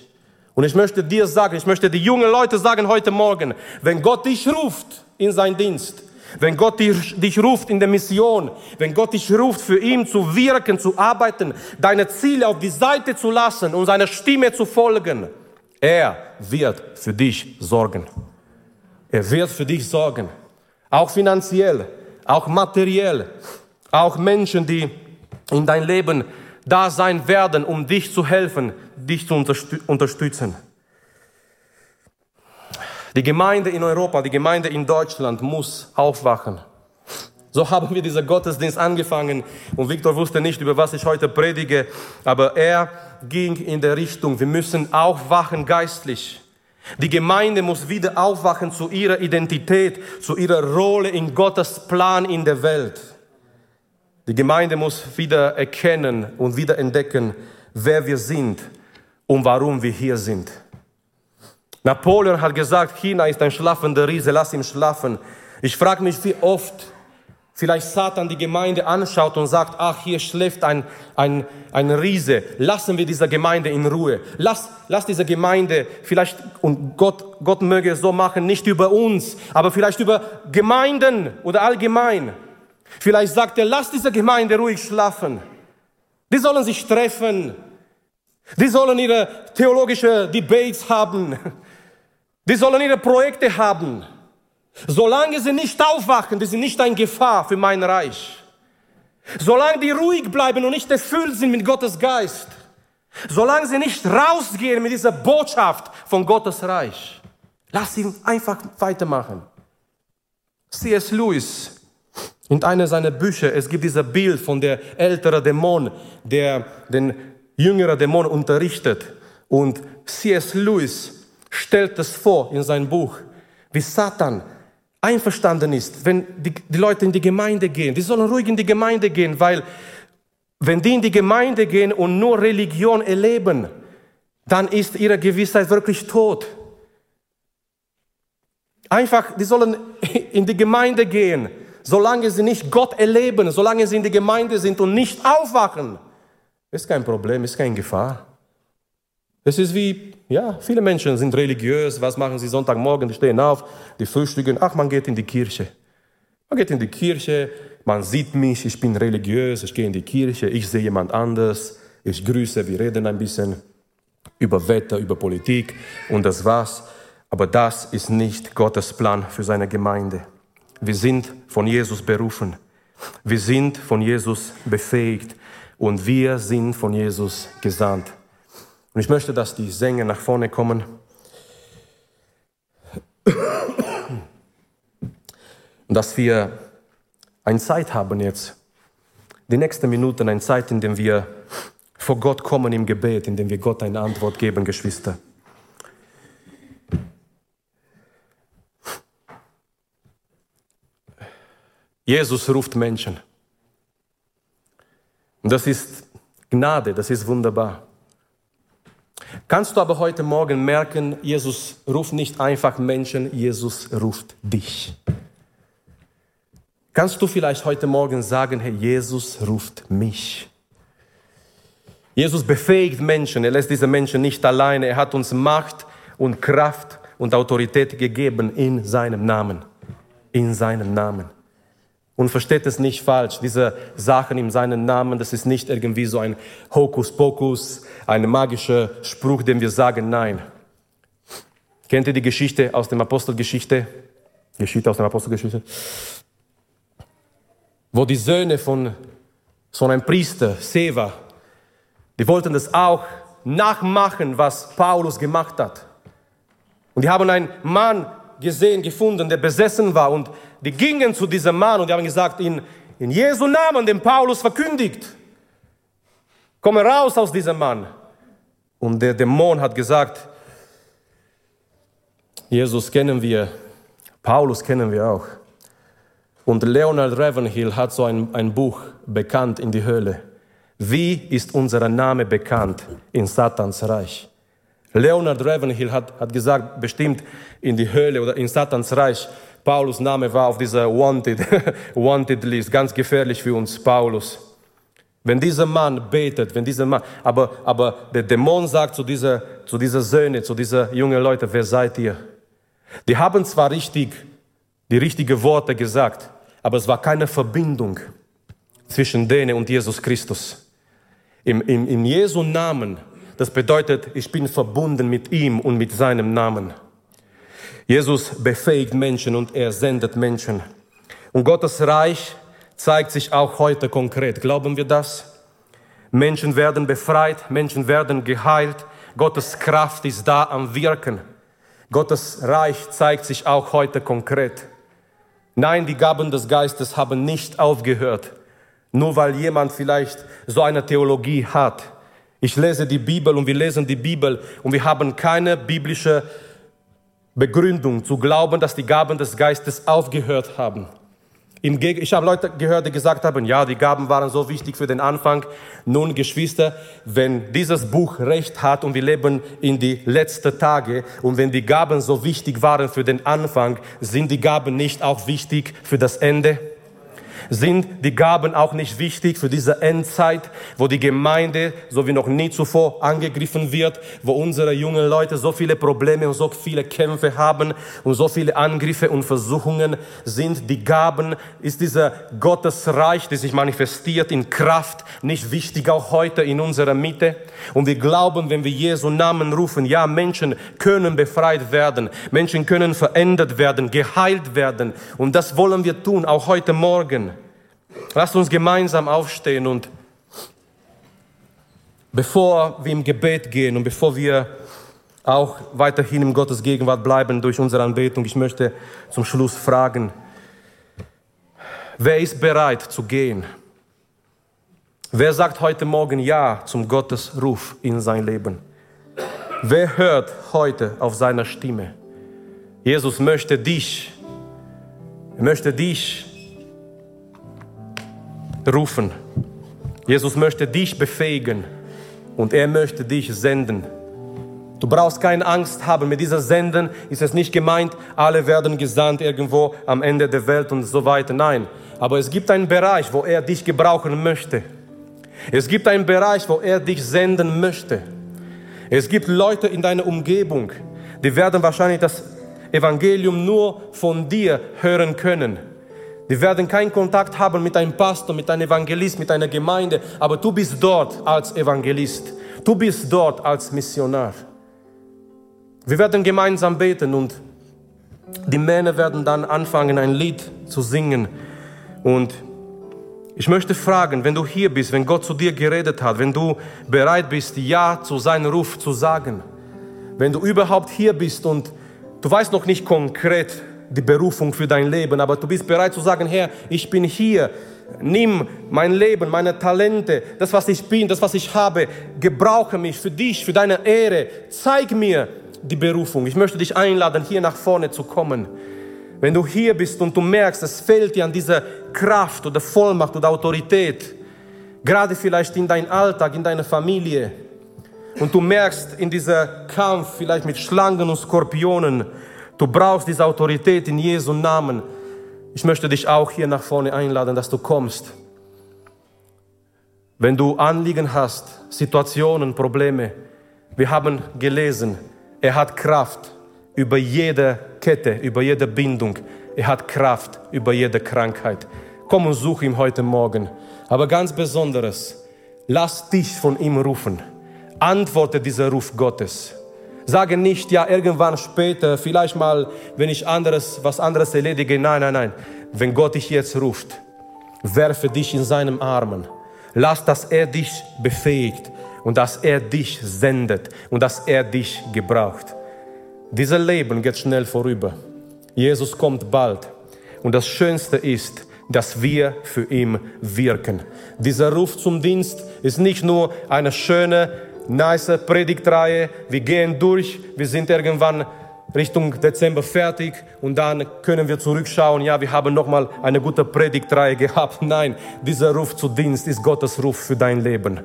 Speaker 2: Und ich möchte dir sagen, ich möchte die jungen Leute sagen heute Morgen, wenn Gott dich ruft in sein Dienst, wenn Gott dich, ruft in der Mission, wenn Gott dich ruft, für ihn zu wirken, zu arbeiten, deine Ziele auf die Seite zu lassen und seiner Stimme zu folgen, er wird für dich sorgen. Er wird für dich sorgen. Auch finanziell, auch materiell, auch Menschen, die in dein Leben da sein werden, um dich zu helfen, dich zu unterstützen. Die Gemeinde in Europa, die Gemeinde in Deutschland muss aufwachen. So haben wir diesen Gottesdienst angefangen und Viktor wusste nicht, über was ich heute predige, aber er ging in der Richtung, wir müssen aufwachen geistlich. Die Gemeinde muss wieder aufwachen zu ihrer Identität, zu ihrer Rolle in Gottes Plan in der Welt. Die Gemeinde muss wieder erkennen und wieder entdecken, wer wir sind und warum wir hier sind. Napoleon hat gesagt, China ist ein schlafender Riese, lass ihn schlafen. Ich frage mich, wie oft vielleicht Satan die Gemeinde anschaut und sagt, ach, hier schläft ein, ein, ein Riese, lassen wir diese Gemeinde in Ruhe. Lass, lass diese Gemeinde vielleicht, und Gott, Gott möge es so machen, nicht über uns, aber vielleicht über Gemeinden oder allgemein. Vielleicht sagt er, lass diese Gemeinde ruhig schlafen. Die sollen sich treffen. Die sollen ihre theologische Debates haben. Die sollen ihre Projekte haben. Solange sie nicht aufwachen, die sind nicht eine Gefahr für mein Reich. Solange die ruhig bleiben und nicht erfüllt sind mit Gottes Geist. Solange sie nicht rausgehen mit dieser Botschaft von Gottes Reich. Lass sie einfach weitermachen. C.S. Lewis in einer seiner Bücher, es gibt dieses Bild von der älteren Dämon, der den jüngeren Dämon unterrichtet. Und C.S. Lewis stellt es vor in seinem Buch, wie Satan einverstanden ist, wenn die, die Leute in die Gemeinde gehen. Die sollen ruhig in die Gemeinde gehen, weil wenn die in die Gemeinde gehen und nur Religion erleben, dann ist ihre Gewissheit wirklich tot. Einfach, die sollen in die Gemeinde gehen solange sie nicht Gott erleben, solange sie in der Gemeinde sind und nicht aufwachen, ist kein Problem, ist keine Gefahr. Es ist wie, ja, viele Menschen sind religiös. Was machen sie Sonntagmorgen? Die stehen auf, die frühstücken. Ach, man geht in die Kirche. Man geht in die Kirche, man sieht mich, ich bin religiös, ich gehe in die Kirche, ich sehe jemand anders, ich grüße, wir reden ein bisschen über Wetter, über Politik und das war's. Aber das ist nicht Gottes Plan für seine Gemeinde. Wir sind von Jesus berufen. Wir sind von Jesus befähigt und wir sind von Jesus gesandt. Und ich möchte, dass die Sänger nach vorne kommen. Und dass wir eine Zeit haben jetzt, die nächsten Minuten, eine Zeit, in der wir vor Gott kommen im Gebet, in dem wir Gott eine Antwort geben, Geschwister. Jesus ruft Menschen. Und das ist Gnade, das ist wunderbar. Kannst du aber heute Morgen merken, Jesus ruft nicht einfach Menschen, Jesus ruft dich. Kannst du vielleicht heute Morgen sagen, Herr, Jesus ruft mich. Jesus befähigt Menschen, er lässt diese Menschen nicht alleine, er hat uns Macht und Kraft und Autorität gegeben in seinem Namen. In seinem Namen. Und versteht es nicht falsch, diese Sachen in seinem Namen, das ist nicht irgendwie so ein Hokuspokus, ein magischer Spruch, den wir sagen, nein. Kennt ihr die Geschichte aus dem Apostelgeschichte? Geschichte aus der Apostelgeschichte? Wo die Söhne von so einem Priester, Seva, die wollten das auch nachmachen, was Paulus gemacht hat. Und die haben einen Mann gesehen, gefunden, der besessen war und die gingen zu diesem Mann und die haben gesagt, in, in Jesu Namen, den Paulus verkündigt, komme raus aus diesem Mann. Und der Dämon hat gesagt, Jesus kennen wir, Paulus kennen wir auch. Und Leonard Ravenhill hat so ein, ein Buch bekannt in die Höhle. Wie ist unser Name bekannt in Satans Reich? Leonard Ravenhill hat, hat gesagt, bestimmt in die Höhle oder in Satans Reich Paulus Name war auf dieser Wanted, Wanted List. Ganz gefährlich für uns, Paulus. Wenn dieser Mann betet, wenn dieser Mann, aber, aber der Dämon sagt zu dieser, zu dieser Söhne, zu dieser jungen Leute, wer seid ihr? Die haben zwar richtig, die richtigen Worte gesagt, aber es war keine Verbindung zwischen denen und Jesus Christus. Im, im, im Jesu Namen, das bedeutet, ich bin verbunden mit ihm und mit seinem Namen. Jesus befähigt Menschen und er sendet Menschen. Und Gottes Reich zeigt sich auch heute konkret. Glauben wir das? Menschen werden befreit, Menschen werden geheilt. Gottes Kraft ist da am Wirken. Gottes Reich zeigt sich auch heute konkret. Nein, die Gaben des Geistes haben nicht aufgehört, nur weil jemand vielleicht so eine Theologie hat. Ich lese die Bibel und wir lesen die Bibel und wir haben keine biblische Begründung zu glauben, dass die Gaben des Geistes aufgehört haben. Ich habe Leute gehört, die gesagt haben, ja, die Gaben waren so wichtig für den Anfang. Nun, Geschwister, wenn dieses Buch Recht hat und wir leben in die letzten Tage und wenn die Gaben so wichtig waren für den Anfang, sind die Gaben nicht auch wichtig für das Ende? Sind die Gaben auch nicht wichtig für diese Endzeit, wo die Gemeinde so wie noch nie zuvor angegriffen wird, wo unsere jungen Leute so viele Probleme und so viele Kämpfe haben und so viele Angriffe und Versuchungen sind. Die Gaben ist dieser Gottesreich, das sich manifestiert in Kraft, nicht wichtig auch heute in unserer Mitte. Und wir glauben, wenn wir Jesu Namen rufen, ja, Menschen können befreit werden, Menschen können verändert werden, geheilt werden. Und das wollen wir tun, auch heute Morgen. Lasst uns gemeinsam aufstehen und bevor wir im Gebet gehen und bevor wir auch weiterhin in Gottes Gegenwart bleiben durch unsere Anbetung, ich möchte zum Schluss fragen, wer ist bereit zu gehen? Wer sagt heute Morgen Ja zum Gottesruf in sein Leben? Wer hört heute auf seine Stimme? Jesus möchte dich, möchte dich rufen. Jesus möchte dich befähigen und er möchte dich senden. Du brauchst keine Angst haben. Mit dieser Senden ist es nicht gemeint, alle werden gesandt irgendwo am Ende der Welt und so weiter. Nein, aber es gibt einen Bereich, wo er dich gebrauchen möchte. Es gibt einen Bereich, wo er dich senden möchte. Es gibt Leute in deiner Umgebung, die werden wahrscheinlich das Evangelium nur von dir hören können. Die werden keinen Kontakt haben mit einem Pastor, mit einem Evangelist, mit einer Gemeinde, aber du bist dort als Evangelist. Du bist dort als Missionar. Wir werden gemeinsam beten und die Männer werden dann anfangen, ein Lied zu singen. Und ich möchte fragen, wenn du hier bist, wenn Gott zu dir geredet hat, wenn du bereit bist, Ja zu seinem Ruf zu sagen, wenn du überhaupt hier bist und du weißt noch nicht konkret, die Berufung für dein Leben, aber du bist bereit zu sagen, Herr, ich bin hier, nimm mein Leben, meine Talente, das, was ich bin, das, was ich habe, gebrauche mich für dich, für deine Ehre, zeig mir die Berufung. Ich möchte dich einladen, hier nach vorne zu kommen. Wenn du hier bist und du merkst, es fehlt dir an dieser Kraft oder Vollmacht oder Autorität, gerade vielleicht in deinem Alltag, in deiner Familie, und du merkst in dieser Kampf vielleicht mit Schlangen und Skorpionen, Du brauchst diese Autorität in Jesu Namen. Ich möchte dich auch hier nach vorne einladen, dass du kommst. Wenn du Anliegen hast, Situationen, Probleme, wir haben gelesen, er hat Kraft über jede Kette, über jede Bindung. Er hat Kraft über jede Krankheit. Komm und such ihn heute Morgen. Aber ganz Besonderes, lass dich von ihm rufen. Antworte dieser Ruf Gottes. Sage nicht, ja, irgendwann später, vielleicht mal, wenn ich anderes, was anderes erledige. Nein, nein, nein. Wenn Gott dich jetzt ruft, werfe dich in seinen Armen. Lass, dass er dich befähigt und dass er dich sendet und dass er dich gebraucht. Dieses Leben geht schnell vorüber. Jesus kommt bald. Und das Schönste ist, dass wir für ihn wirken. Dieser Ruf zum Dienst ist nicht nur eine schöne nice Predigtreihe. Wir gehen durch. Wir sind irgendwann Richtung Dezember fertig und dann können wir zurückschauen. Ja, wir haben nochmal eine gute Predigtreihe gehabt. Nein, dieser Ruf zu Dienst ist Gottes Ruf für dein Leben.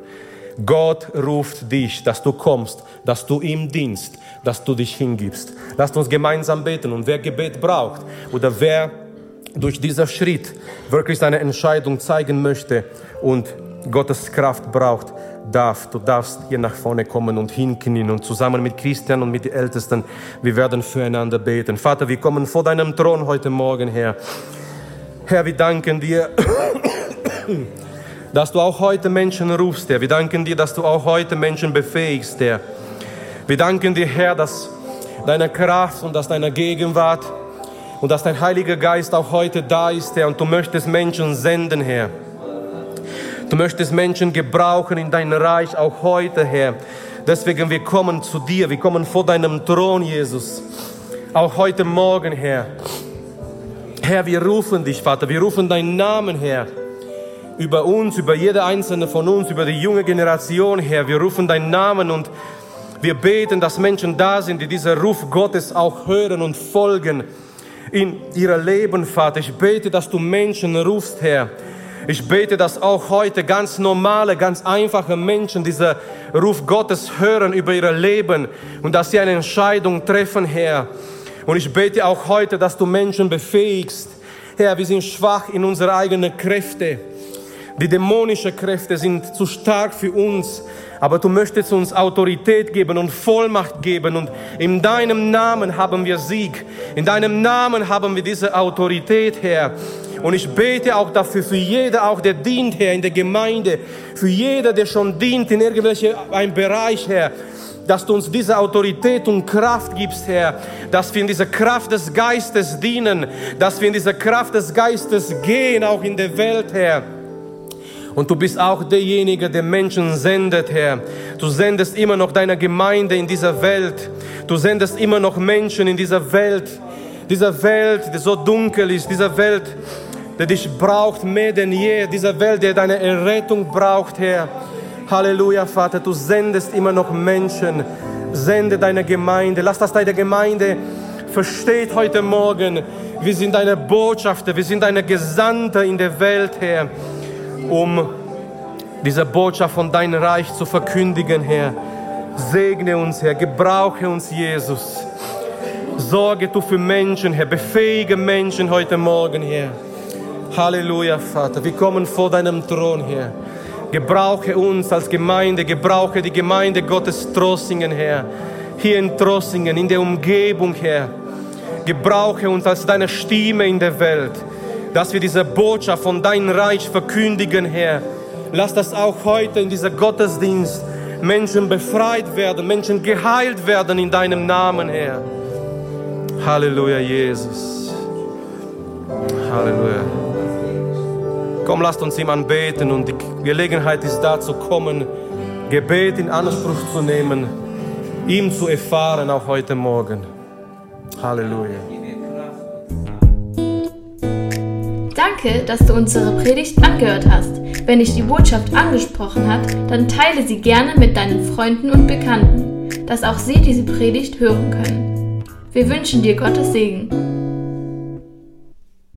Speaker 2: Gott ruft dich, dass du kommst, dass du ihm dienst, dass du dich hingibst. Lasst uns gemeinsam beten und wer Gebet braucht oder wer durch diesen Schritt wirklich seine Entscheidung zeigen möchte und Gottes Kraft braucht, darf, du darfst hier nach vorne kommen und hinknien und zusammen mit Christian und mit den Ältesten, wir werden füreinander beten. Vater, wir kommen vor deinem Thron heute Morgen her. Herr, wir danken dir, dass du auch heute Menschen rufst, Herr. Wir danken dir, dass du auch heute Menschen befähigst, Herr. Wir danken dir, Herr, dass deine Kraft und dass deine Gegenwart und dass dein Heiliger Geist auch heute da ist, Herr, und du möchtest Menschen senden, Herr. Du möchtest Menschen gebrauchen in dein Reich, auch heute, Herr. Deswegen, wir kommen zu dir, wir kommen vor deinem Thron, Jesus. Auch heute Morgen, Herr. Herr, wir rufen dich, Vater, wir rufen deinen Namen, Herr. Über uns, über jede einzelne von uns, über die junge Generation, Herr. Wir rufen deinen Namen und wir beten, dass Menschen da sind, die diesen Ruf Gottes auch hören und folgen in ihr Leben, Vater. Ich bete, dass du Menschen rufst, Herr. Ich bete, dass auch heute ganz normale, ganz einfache Menschen diesen Ruf Gottes hören über ihr Leben und dass sie eine Entscheidung treffen, Herr. Und ich bete auch heute, dass du Menschen befähigst. Herr, wir sind schwach in unsere eigenen Kräfte. Die dämonischen Kräfte sind zu stark für uns. Aber du möchtest uns Autorität geben und Vollmacht geben. Und in deinem Namen haben wir Sieg. In deinem Namen haben wir diese Autorität, Herr. Und ich bete auch dafür, für jeder, auch der dient, Herr, in der Gemeinde, für jeder, der schon dient in irgendwelchem Bereich, Herr, dass du uns diese Autorität und Kraft gibst, Herr, dass wir in dieser Kraft des Geistes dienen, dass wir in dieser Kraft des Geistes gehen, auch in der Welt, Herr. Und du bist auch derjenige, der Menschen sendet, Herr. Du sendest immer noch deine Gemeinde in dieser Welt. Du sendest immer noch Menschen in dieser Welt. Dieser Welt, die so dunkel ist, dieser Welt, der dich braucht mehr denn je. Dieser Welt, der deine Errettung braucht, Herr. Halleluja, Vater, du sendest immer noch Menschen. Sende deine Gemeinde. Lass das deine Gemeinde versteht heute Morgen. Wir sind deine Botschafter, wir sind deine Gesandte in der Welt, Herr um diese Botschaft von deinem Reich zu verkündigen, Herr. Segne uns, Herr, gebrauche uns, Jesus. Sorge du für Menschen, Herr, befähige Menschen heute Morgen, Herr. Halleluja, Vater. Wir kommen vor deinem Thron, Herr. Gebrauche uns als Gemeinde, gebrauche die Gemeinde Gottes Trossingen, Herr. Hier in Trossingen, in der Umgebung, Herr. Gebrauche uns als deine Stimme in der Welt dass wir diese Botschaft von deinem Reich verkündigen, Herr. Lass das auch heute in dieser Gottesdienst Menschen befreit werden, Menschen geheilt werden in deinem Namen, Herr. Halleluja, Jesus. Halleluja. Komm, lasst uns ihm anbeten und die Gelegenheit ist da zu kommen, Gebet in Anspruch zu nehmen, ihm zu erfahren, auch heute Morgen. Halleluja.
Speaker 1: Danke, dass du unsere Predigt angehört hast. Wenn dich die Botschaft angesprochen hat, dann teile sie gerne mit deinen Freunden und Bekannten, dass auch sie diese Predigt hören können. Wir wünschen dir Gottes Segen.